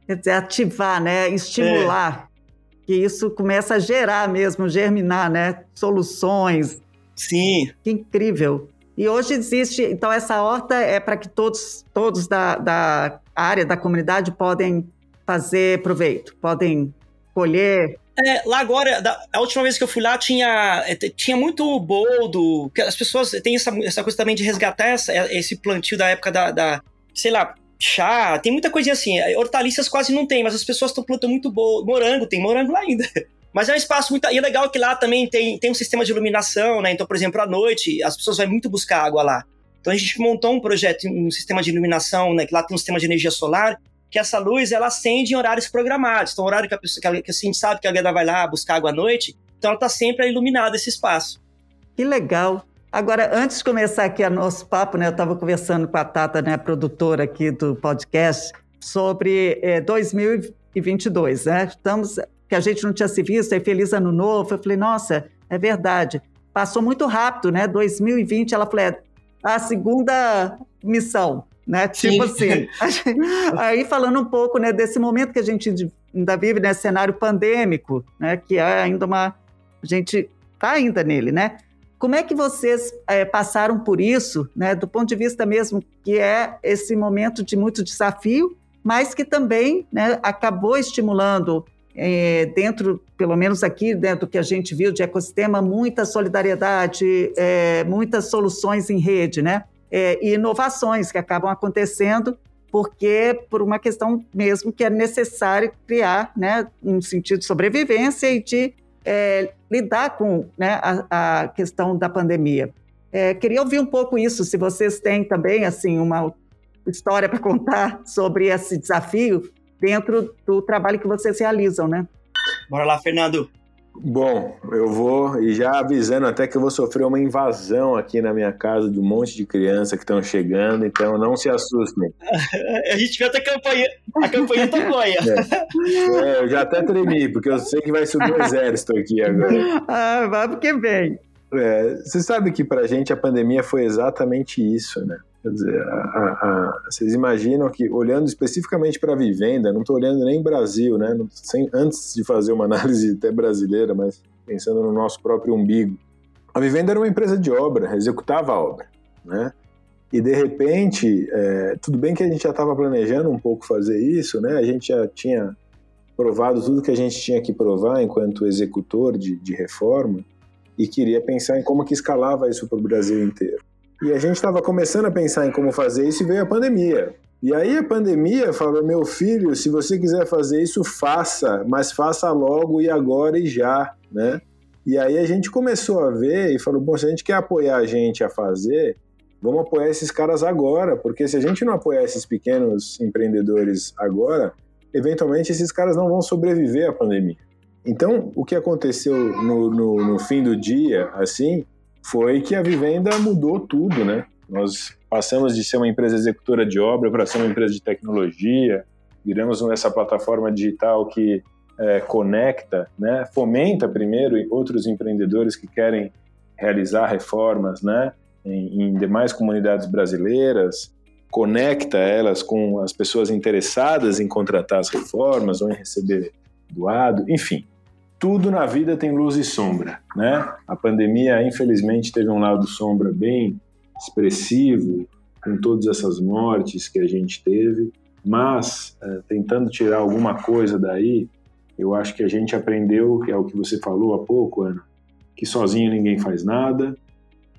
Speaker 1: Quer dizer, ativar, né? Estimular. É. Que isso começa a gerar mesmo, germinar, né? Soluções.
Speaker 3: Sim.
Speaker 1: Que incrível. E hoje existe, então essa horta é para que todos, todos da, da área, da comunidade, podem fazer proveito, podem colher.
Speaker 3: É, lá agora, da, a última vez que eu fui lá, tinha, é, tinha muito boldo, que as pessoas têm essa, essa coisa também de resgatar essa, esse plantio da época da, da, sei lá, chá, tem muita coisinha assim. Hortaliças quase não tem, mas as pessoas estão plantando muito boldo, morango, tem morango lá ainda. Mas é um espaço muito. E é legal que lá também tem, tem um sistema de iluminação, né? Então, por exemplo, à noite, as pessoas vão muito buscar água lá. Então a gente montou um projeto, um sistema de iluminação, né? Que lá tem um sistema de energia solar, que essa luz ela acende em horários programados. Então, horário que a, pessoa, que a, a gente sabe que a galera vai lá buscar água à noite, então ela está sempre iluminada esse espaço.
Speaker 1: Que legal. Agora, antes de começar aqui o nosso papo, né, eu estava conversando com a Tata, né, produtora aqui do podcast, sobre é, 2022, né? Estamos, que a gente não tinha se visto, aí feliz ano novo. Eu falei, nossa, é verdade. Passou muito rápido, né? 2020, ela falou, é a segunda missão né? Tipo Sim. assim. Aí falando um pouco, né, desse momento que a gente ainda vive, né, cenário pandêmico, né, que é ainda uma a gente está ainda nele, né? Como é que vocês é, passaram por isso, né, do ponto de vista mesmo que é esse momento de muito desafio, mas que também né, acabou estimulando é, dentro, pelo menos aqui, dentro do que a gente viu de ecossistema, muita solidariedade, é, muitas soluções em rede, né? é, e inovações que acabam acontecendo porque por uma questão mesmo que é necessário criar né, um sentido de sobrevivência e de é, lidar com né, a, a, questão da pandemia. É, queria ouvir um pouco isso, se vocês têm também assim uma história para contar sobre esse desafio dentro do trabalho que vocês realizam, né?
Speaker 3: Bora lá, Fernando.
Speaker 2: Bom, eu vou, e já avisando até que eu vou sofrer uma invasão aqui na minha casa de um monte de criança que estão chegando, então não se assustem.
Speaker 3: a gente vê até a campanha, a campanha tocou aí.
Speaker 2: É. é, eu já até tremi, porque eu sei que vai subir o exército aqui agora.
Speaker 1: Ah, vai porque vem.
Speaker 2: É, você sabe que pra gente a pandemia foi exatamente isso, né? Quer dizer, a, a, a, vocês imaginam que, olhando especificamente para a vivenda, não estou olhando nem Brasil, né? Sem, antes de fazer uma análise até brasileira, mas pensando no nosso próprio umbigo. A vivenda era uma empresa de obra, executava a obra, né? E de repente, é, tudo bem que a gente já estava planejando um pouco fazer isso, né? A gente já tinha provado tudo que a gente tinha que provar enquanto executor de, de reforma e queria pensar em como que escalava isso para o Brasil inteiro. E a gente estava começando a pensar em como fazer isso e veio a pandemia. E aí a pandemia falou: meu filho, se você quiser fazer isso, faça, mas faça logo e agora e já, né? E aí a gente começou a ver e falou: bom, se a gente quer apoiar a gente a fazer, vamos apoiar esses caras agora, porque se a gente não apoiar esses pequenos empreendedores agora, eventualmente esses caras não vão sobreviver à pandemia. Então, o que aconteceu no, no, no fim do dia, assim, foi que a Vivenda mudou tudo, né? Nós passamos de ser uma empresa executora de obra para ser uma empresa de tecnologia, viramos essa plataforma digital que é, conecta, né, fomenta primeiro outros empreendedores que querem realizar reformas né, em, em demais comunidades brasileiras, conecta elas com as pessoas interessadas em contratar as reformas ou em receber doado, enfim tudo na vida tem luz e sombra, né? A pandemia, infelizmente, teve um lado sombra bem expressivo, com todas essas mortes que a gente teve, mas é, tentando tirar alguma coisa daí, eu acho que a gente aprendeu, que é o que você falou há pouco, Ana, que sozinho ninguém faz nada.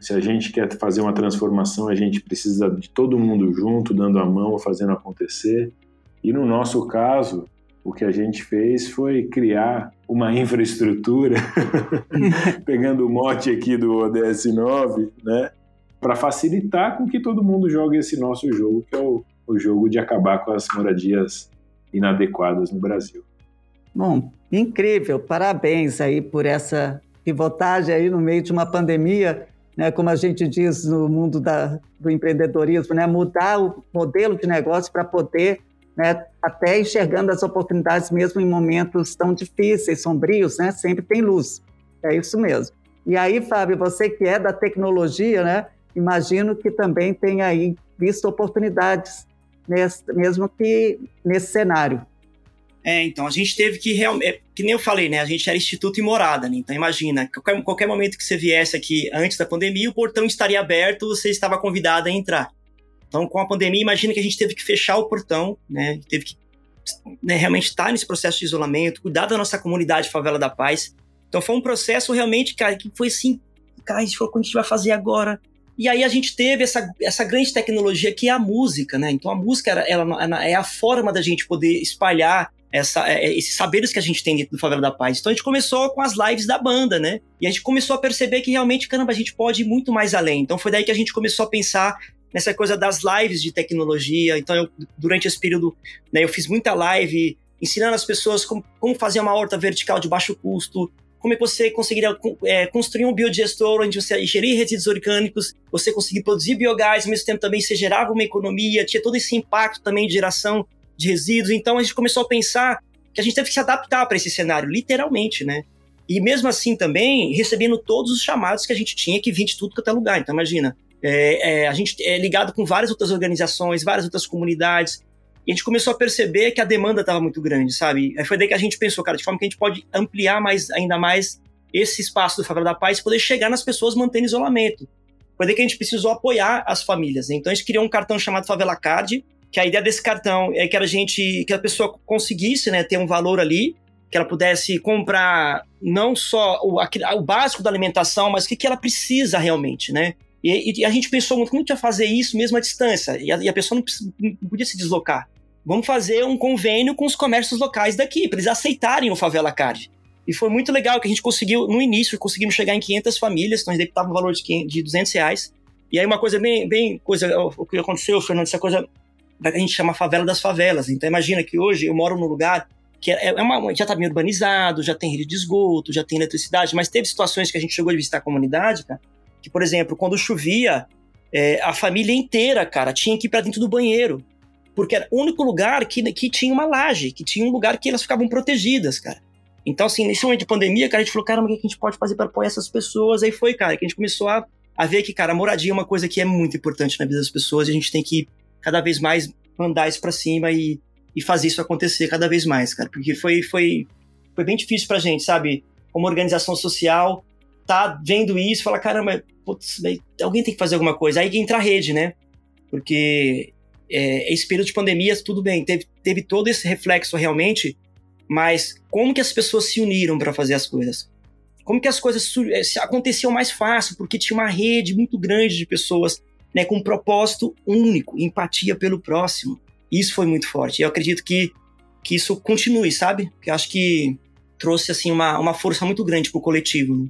Speaker 2: Se a gente quer fazer uma transformação, a gente precisa de todo mundo junto, dando a mão, fazendo acontecer. E no nosso caso, o que a gente fez foi criar uma infraestrutura, pegando o mote aqui do ODS 9, né, para facilitar com que todo mundo jogue esse nosso jogo, que é o, o jogo de acabar com as moradias inadequadas no Brasil.
Speaker 1: Bom, incrível, parabéns aí por essa pivotagem aí no meio de uma pandemia, né, como a gente diz no mundo da, do empreendedorismo, né, mudar o modelo de negócio para poder né, até enxergando as oportunidades mesmo em momentos tão difíceis, sombrios, né, sempre tem luz. É isso mesmo. E aí, Fábio, você que é da tecnologia, né, imagino que também tem aí visto oportunidades nesse, mesmo que nesse cenário.
Speaker 3: É, então, a gente teve que realmente. É, que nem eu falei, né? A gente era instituto e morada, né? Então, imagina, qualquer, qualquer momento que você viesse aqui antes da pandemia, o portão estaria aberto, você estava convidado a entrar. Então, com a pandemia, imagina que a gente teve que fechar o portão, né? Teve que né, realmente estar nesse processo de isolamento, cuidar da nossa comunidade Favela da Paz. Então, foi um processo realmente, cara, que foi assim, cara, gente falou, o que a gente vai fazer agora? E aí a gente teve essa, essa grande tecnologia que é a música, né? Então, a música ela, ela é a forma da gente poder espalhar essa, é, é, esses saberes que a gente tem dentro do Favela da Paz. Então a gente começou com as lives da banda, né? E a gente começou a perceber que realmente, caramba, a gente pode ir muito mais além. Então foi daí que a gente começou a pensar nessa coisa das lives de tecnologia. Então eu, durante esse período, né, eu fiz muita live ensinando as pessoas como, como fazer uma horta vertical de baixo custo, como é que você conseguiria é, construir um biodigestor onde você gerir resíduos orgânicos, você conseguir produzir biogás, ao mesmo tempo também você gerava uma economia, tinha todo esse impacto também de geração de resíduos. Então a gente começou a pensar que a gente teve que se adaptar para esse cenário, literalmente, né? E mesmo assim também recebendo todos os chamados que a gente tinha que vir de tudo que até lugar. Então imagina, é, é, a gente é ligado com várias outras organizações, várias outras comunidades. E a gente começou a perceber que a demanda estava muito grande, sabe? Aí foi daí que a gente pensou, cara, de forma que a gente pode ampliar mais, ainda mais esse espaço do Favela da Paz e poder chegar nas pessoas mantendo isolamento. Foi daí que a gente precisou apoiar as famílias. Né? Então a gente criou um cartão chamado Favela Card, que a ideia desse cartão é que a gente, que a pessoa conseguisse, né, ter um valor ali, que ela pudesse comprar não só o, o básico da alimentação, mas o que, que ela precisa realmente, né? E, e, a gente pensou muito como a gente ia fazer isso mesmo à distância, e a, e a pessoa não, não, podia se deslocar. Vamos fazer um convênio com os comércios locais daqui, para eles aceitarem o Favela Card. E foi muito legal que a gente conseguiu, no início, conseguimos chegar em 500 famílias, então a gente dava um valor de, de 200 reais. E aí uma coisa bem, bem coisa, o que aconteceu, Fernando, essa coisa a gente chama favela das favelas. Então imagina que hoje eu moro num lugar que é, é uma, já está bem urbanizado, já tem rede de esgoto, já tem eletricidade, mas teve situações que a gente chegou a visitar a comunidade, cara, que, por exemplo, quando chovia, é, a família inteira, cara, tinha que ir para dentro do banheiro, porque era o único lugar que, que tinha uma laje, que tinha um lugar que elas ficavam protegidas, cara. Então, assim, nesse momento de pandemia, cara, a gente falou, cara, o que a gente pode fazer para apoiar essas pessoas? Aí foi, cara, que a gente começou a, a ver que, cara, a moradia é uma coisa que é muito importante na vida das pessoas e a gente tem que cada vez mais mandar isso para cima e, e fazer isso acontecer cada vez mais, cara. Porque foi, foi, foi bem difícil pra gente, sabe? Como organização social, tá vendo isso falar, caramba, putz, alguém tem que fazer alguma coisa. Aí entra a rede, né? Porque é, esse período de pandemia, tudo bem, teve, teve todo esse reflexo realmente, mas como que as pessoas se uniram para fazer as coisas? Como que as coisas é, aconteciam mais fácil? Porque tinha uma rede muito grande de pessoas né, com um propósito único, empatia pelo próximo. Isso foi muito forte. Eu acredito que, que isso continue, sabe? Que eu acho que trouxe assim uma, uma força muito grande para o coletivo. Né?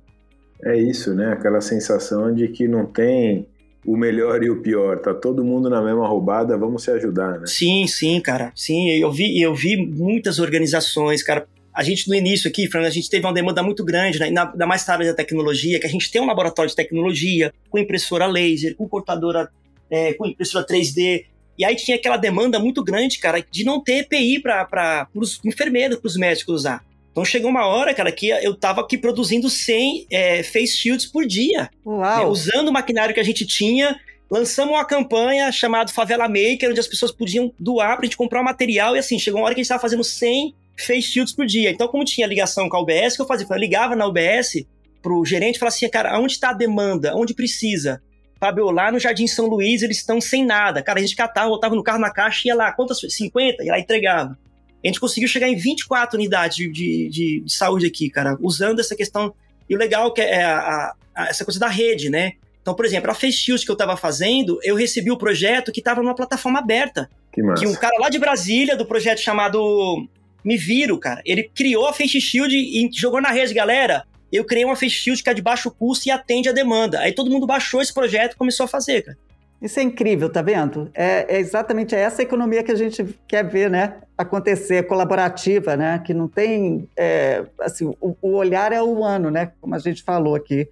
Speaker 2: É isso, né? Aquela sensação de que não tem o melhor e o pior, tá todo mundo na mesma roubada, vamos se ajudar, né?
Speaker 3: Sim, sim, cara. Sim, eu vi, eu vi muitas organizações, cara, a gente no início aqui, Fernando, a gente teve uma demanda muito grande, né? ainda mais tarde da tecnologia, que a gente tem um laboratório de tecnologia com impressora laser, com cortadora, é, com impressora 3D. E aí tinha aquela demanda muito grande, cara, de não ter EPI para os enfermeiros, para os médicos usar. Então chegou uma hora, cara, que eu tava aqui produzindo 100 é, face shields por dia. Né? Usando o maquinário que a gente tinha, lançamos uma campanha chamada Favela Maker, onde as pessoas podiam doar pra gente comprar o material. E assim, chegou uma hora que a gente tava fazendo 100 fez shields por dia. Então, como tinha ligação com a UBS, o que eu fazia? Eu ligava na UBS pro gerente e falava assim, cara, onde está a demanda? Onde precisa? Fábio, lá no Jardim São Luís eles estão sem nada. Cara, a gente catava, voltava no carro na caixa, ia lá, quantas? 50? E lá entregava. A gente conseguiu chegar em 24 unidades de, de, de, de saúde aqui, cara, usando essa questão. E o legal é, é a, a, essa coisa da rede, né? Então, por exemplo, a Face Shield que eu estava fazendo, eu recebi o projeto que estava numa plataforma aberta.
Speaker 2: Que massa.
Speaker 3: Que um cara lá de Brasília, do projeto chamado me viro, cara. Ele criou a Face Shield e jogou na rede, galera. Eu criei uma Face Shield que é de baixo custo e atende a demanda. Aí todo mundo baixou esse projeto e começou a fazer, cara.
Speaker 1: Isso é incrível, tá vendo? É, é, exatamente essa economia que a gente quer ver, né? Acontecer, colaborativa, né? Que não tem. É, assim, o, o, olhar é humano, né? Como a gente falou aqui.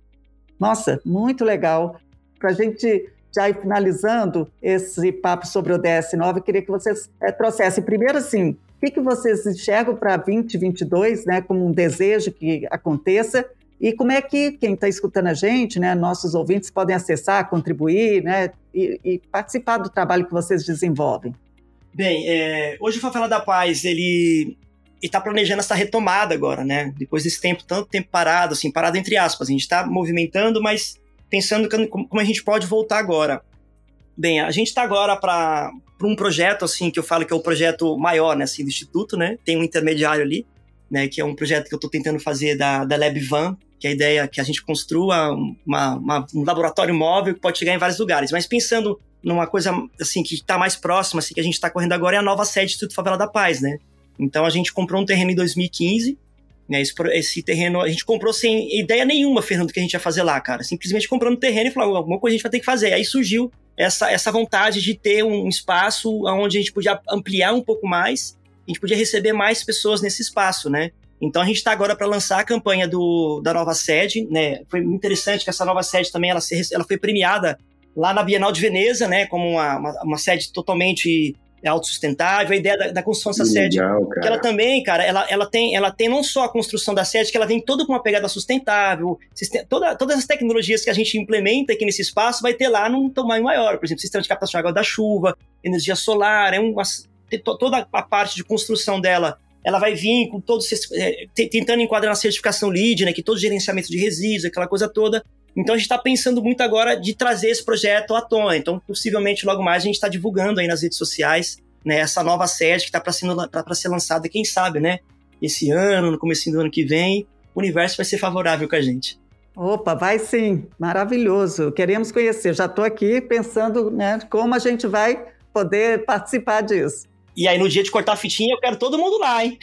Speaker 1: Nossa, muito legal. Para a gente já ir finalizando esse papo sobre o DS 9, eu queria que vocês é, trouxessem primeiro, assim, o que, que vocês enxergam para 2022, né? Como um desejo que aconteça e como é que quem está escutando a gente, né, nossos ouvintes, podem acessar, contribuir né, e, e participar do trabalho que vocês desenvolvem?
Speaker 3: Bem, é, hoje o Favela da Paz, ele está planejando essa retomada agora, né? Depois desse tempo, tanto tempo parado, assim, parado entre aspas. A gente está movimentando, mas pensando como a gente pode voltar agora. Bem, a gente está agora para um projeto, assim, que eu falo que é o projeto maior, né, assim, do Instituto, né? Tem um intermediário ali, né, que é um projeto que eu estou tentando fazer da, da Lab Van, que a ideia é que a gente construa uma, uma, um laboratório móvel que pode chegar em vários lugares. Mas pensando numa coisa assim que está mais próxima, assim, que a gente está correndo agora, é a nova sede do Instituto Favela da Paz, né? Então a gente comprou um terreno em 2015, né? Esse, esse terreno a gente comprou sem ideia nenhuma, Fernando, do que a gente ia fazer lá, cara. Simplesmente comprando um terreno e falou, alguma coisa a gente vai ter que fazer. Aí surgiu essa, essa vontade de ter um espaço onde a gente podia ampliar um pouco mais, a gente podia receber mais pessoas nesse espaço, né? Então a gente está agora para lançar a campanha do, da nova sede, né? Foi interessante que essa nova sede também ela, se, ela foi premiada lá na Bienal de Veneza, né? Como uma, uma, uma sede totalmente autossustentável, a ideia da, da construção dessa sede. Que ela também, cara, ela, ela, tem, ela tem não só a construção da sede, que ela vem toda com uma pegada sustentável, sistema, toda, todas as tecnologias que a gente implementa aqui nesse espaço vai ter lá num tamanho maior. Por exemplo, sistema de captação de água da chuva, energia solar, é uma, toda a parte de construção dela ela vai vir com todos é, tentando enquadrar na certificação LEED, né, que todo gerenciamento de resíduos, aquela coisa toda. Então a gente está pensando muito agora de trazer esse projeto à tona. Então, possivelmente, logo mais a gente está divulgando aí nas redes sociais né, essa nova sede que está para ser lançada, quem sabe, né? Esse ano, no começo do ano que vem, o universo vai ser favorável com a gente.
Speaker 1: Opa, vai sim, maravilhoso. Queremos conhecer. Já estou aqui pensando né, como a gente vai poder participar disso.
Speaker 3: E aí, no dia de cortar a fitinha, eu quero todo mundo lá, hein?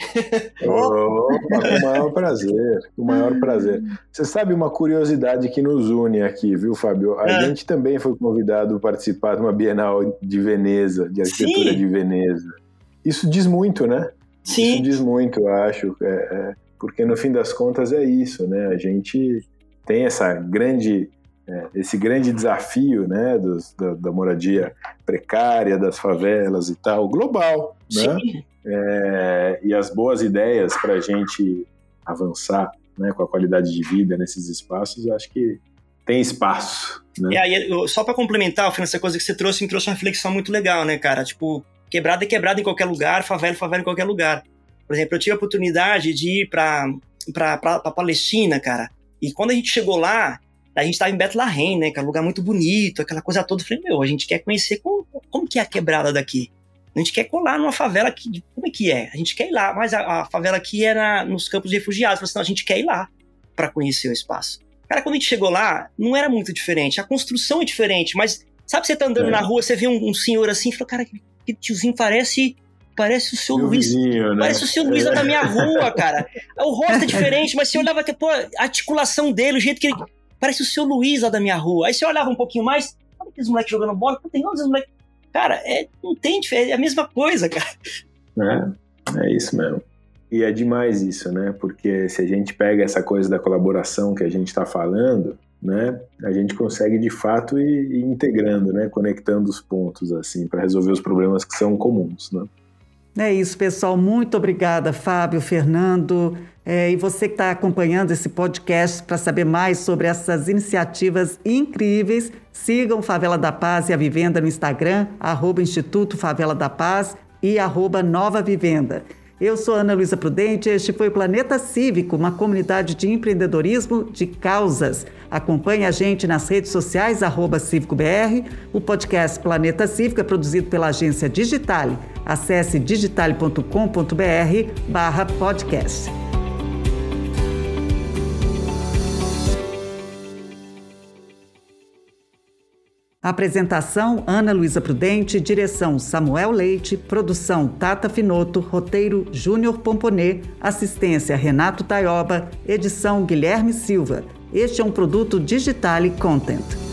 Speaker 2: Opa, com o maior prazer, com o maior prazer. Você sabe uma curiosidade que nos une aqui, viu, Fábio? A é. gente também foi convidado a participar de uma Bienal de Veneza, de arquitetura Sim. de Veneza. Isso diz muito, né?
Speaker 3: Sim.
Speaker 2: Isso diz muito, eu acho. É, é, porque no fim das contas é isso, né? A gente tem essa grande é, esse grande desafio né, dos, da, da, moradia precária, das favelas e tal, global. Né? É, e as boas ideias para a gente avançar né, com a qualidade de vida nesses espaços, acho que tem espaço. Né?
Speaker 3: E aí, só para complementar, essa coisa que você trouxe, me trouxe uma reflexão muito legal, né, cara? Tipo, quebrada é quebrada em qualquer lugar, favela é favela em qualquer lugar. Por exemplo, eu tive a oportunidade de ir para para Palestina, cara. E quando a gente chegou lá, a gente tava em Bethlehem, né? Que é um lugar muito bonito, aquela coisa toda. Eu falei, meu, a gente quer conhecer como, como que é a quebrada daqui. A gente quer colar numa favela que. Como é que é? A gente quer ir lá, mas a, a favela aqui é na, nos campos de refugiados. Eu falei assim, não, a gente quer ir lá para conhecer o espaço. Cara, quando a gente chegou lá, não era muito diferente. A construção é diferente, mas sabe, você tá andando é. na rua, você vê um, um senhor assim, e fala, cara, que tiozinho parece parece o seu Meu Luiz. Vizinho, né? Parece o seu Luiz é. da minha rua, cara. O rosto é diferente, mas você olhava que, pô, a articulação dele, o jeito que ele parece o seu Luiz lá da minha rua. Aí você olhava um pouquinho mais, olha aqueles moleques jogando bola, tem outros moleques. Cara, é, não tem diferença, é a mesma coisa, cara.
Speaker 2: É, é isso mesmo. E é demais isso, né? Porque se a gente pega essa coisa da colaboração que a gente está falando, né? A gente consegue de fato ir, ir integrando, né? Conectando os pontos assim para resolver os problemas que são comuns, né?
Speaker 1: É isso, pessoal. Muito obrigada, Fábio, Fernando. É, e você que está acompanhando esse podcast para saber mais sobre essas iniciativas incríveis, sigam Favela da Paz e a Vivenda no Instagram, arroba Instituto Favela da Paz e arroba Nova Vivenda. Eu sou Ana Luísa Prudente, este foi o Planeta Cívico, uma comunidade de empreendedorismo de causas. Acompanhe a gente nas redes sociais, arroba CívicoBR. O podcast Planeta Cívico é produzido pela agência Digitale. Acesse digitale.com.br barra podcast. Apresentação Ana Luísa Prudente, direção Samuel Leite, produção Tata Finoto, roteiro Júnior Pomponê, assistência Renato Taioba, edição Guilherme Silva. Este é um produto Digitale Content.